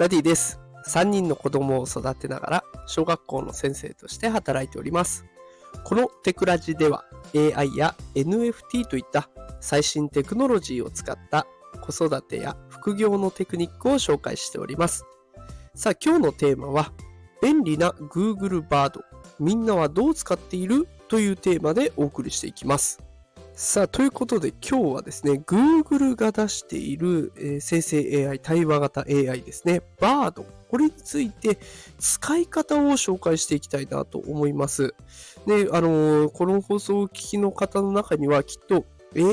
ダディです。3人の子供を育てながら小学校の先生として働いております。このテクラジでは AI や NFT といった最新テクノロジーを使った子育てや副業のテクニックを紹介しております。さあ今日のテーマは便利な Google バードみんなはどう使っている？というテーマでお送りしていきます。さあ、ということで今日はですね、Google が出している、えー生成 AI、対話型 AI ですね、Bard。これについて使い方を紹介していきたいなと思います。で、あのーこの放送を聞きの方の中にはきっと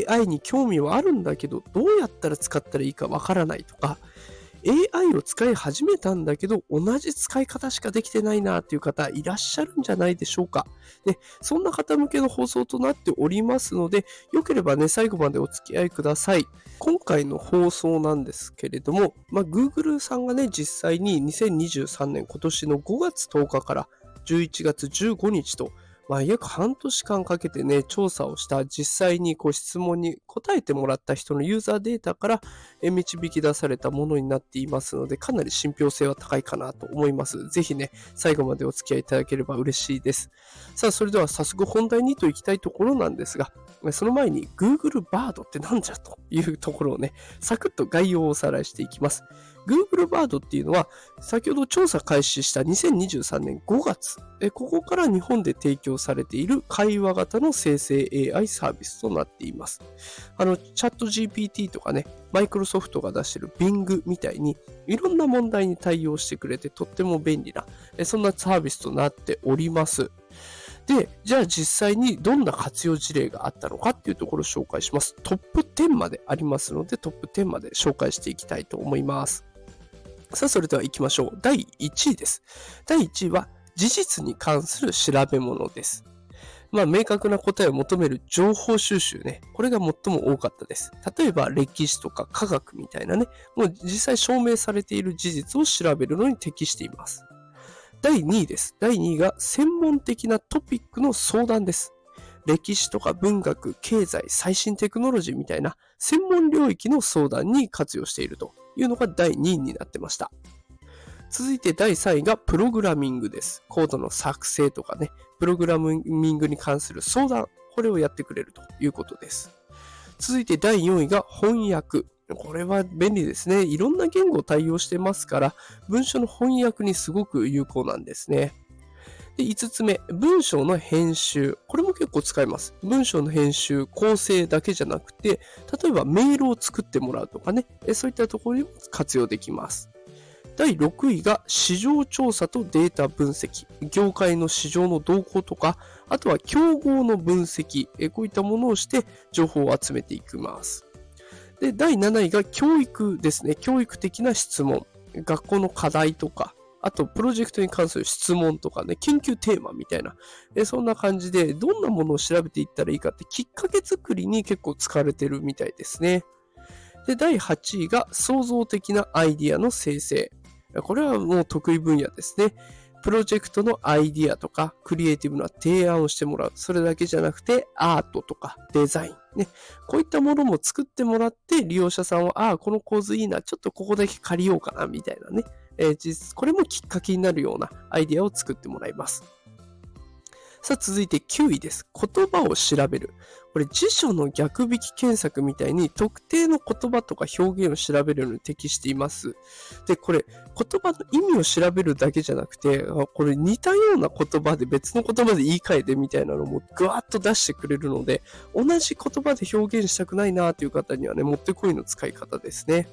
AI に興味はあるんだけど、どうやったら使ったらいいかわからないとか、AI を使い始めたんだけど、同じ使い方しかできてないなっていう方いらっしゃるんじゃないでしょうか。ね、そんな方向けの放送となっておりますので、よければね、最後までお付き合いください。今回の放送なんですけれども、まあ、Google さんがね、実際に2023年今年の5月10日から11月15日と、まあ、約半年間かけてね、調査をした実際にこう質問に答えてもらった人のユーザーデータから導き出されたものになっていますので、かなり信憑性は高いかなと思います。ぜひね、最後までお付き合いいただければ嬉しいです。さあ、それでは早速本題にといきたいところなんですが、その前に Google バードってなんじゃというところをね、サクッと概要をおさらいしていきます。Google バードっていうのは、先ほど調査開始した2023年5月、ここから日本で提供されている会話型の生成 AI サービスとなっています。あの、チャット GPT とかね、マイクロソフトが出している Bing みたいに、いろんな問題に対応してくれてとっても便利な、そんなサービスとなっております。で、じゃあ実際にどんな活用事例があったのかっていうところを紹介します。トップ10までありますので、トップ10まで紹介していきたいと思います。さあ、それでは行きましょう。第1位です。第1位は、事実に関する調べ物です。まあ、明確な答えを求める情報収集ね。これが最も多かったです。例えば、歴史とか科学みたいなね、もう実際証明されている事実を調べるのに適しています。第2位です。第2位が専門的なトピックの相談です。歴史とか文学、経済、最新テクノロジーみたいな専門領域の相談に活用しているというのが第2位になってました。続いて第3位がプログラミングです。コードの作成とかね、プログラミングに関する相談、これをやってくれるということです。続いて第4位が翻訳。これは便利ですね。いろんな言語を対応してますから、文章の翻訳にすごく有効なんですね。で、5つ目、文章の編集。これも結構使います。文章の編集、構成だけじゃなくて、例えばメールを作ってもらうとかね、そういったところにも活用できます。第6位が市場調査とデータ分析。業界の市場の動向とか、あとは競合の分析。こういったものをして情報を集めていきます。で、第7位が教育ですね。教育的な質問。学校の課題とか、あとプロジェクトに関する質問とかね、研究テーマみたいな。そんな感じで、どんなものを調べていったらいいかってきっかけ作りに結構使われてるみたいですね。で、第8位が創造的なアイディアの生成。これはもう得意分野ですね。プロジェクトのアイディアとか、クリエイティブな提案をしてもらう。それだけじゃなくて、アートとかデザイン。ね。こういったものも作ってもらって、利用者さんは、ああ、この構図いいな。ちょっとここだけ借りようかな、みたいなね。えーこれもきっかけになるようなアイデアを作ってもらいます。さあ、続いて9位です。言葉を調べる。これ辞書の逆引き検索みたいに特定の言葉とか表現を調べるのに適しています。で、これ言葉の意味を調べるだけじゃなくて、これ似たような言葉で別の言葉で言い換えてみたいなのもぐわっと出してくれるので、同じ言葉で表現したくないなという方にはね、もってこいの使い方ですね。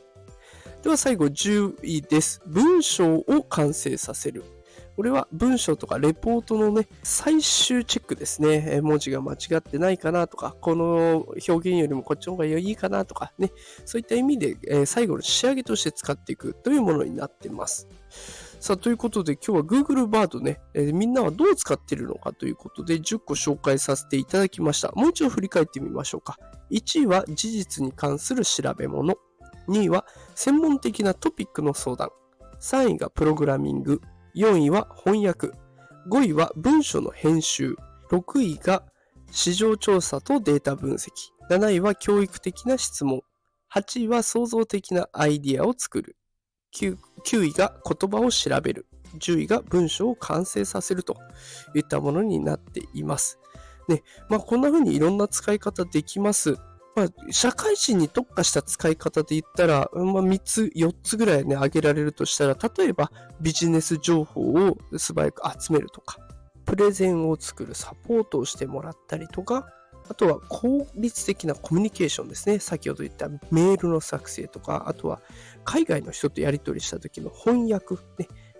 では最後10位です。文章を完成させる。これは文章とかレポートのね、最終チェックですね。文字が間違ってないかなとか、この表現よりもこっちの方がいいかなとかね、そういった意味で、最後の仕上げとして使っていくというものになってます。さあ、ということで今日は Google バードね、みんなはどう使っているのかということで10個紹介させていただきました。もう一度振り返ってみましょうか。1位は事実に関する調べ物。2位は専門的なトピックの相談。3位がプログラミング。4位は翻訳。5位は文書の編集。6位が市場調査とデータ分析。7位は教育的な質問。8位は創造的なアイディアを作る。9, 9位が言葉を調べる。10位が文章を完成させるといったものになっています。ね、まあ、こんな風にいろんな使い方できます。まあ、社会人に特化した使い方で言ったら、まあ、3つ、4つぐらいね、挙げられるとしたら、例えばビジネス情報を素早く集めるとか、プレゼンを作るサポートをしてもらったりとか、あとは効率的なコミュニケーションですね。先ほど言ったメールの作成とか、あとは海外の人とやり取りした時の翻訳、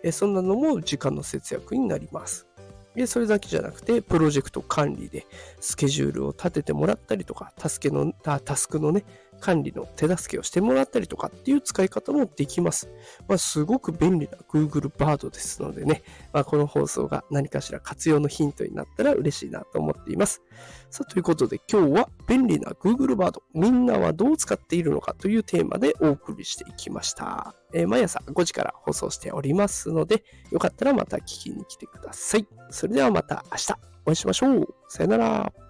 ね、そんなのも時間の節約になります。で、それだけじゃなくて、プロジェクト管理でスケジュールを立ててもらったりとか、タスケのタスクのね、管理の手助けをしてもらったりとかっていう使い方もできます。まあ、すごく便利な Google バードですのでね、まあ、この放送が何かしら活用のヒントになったら嬉しいなと思っています。さあ、ということで今日は便利な Google バード、みんなはどう使っているのかというテーマでお送りしていきました。えー、毎朝5時から放送しておりますので、よかったらまた聞きに来てください。それではまた明日お会いしましょう。さよなら。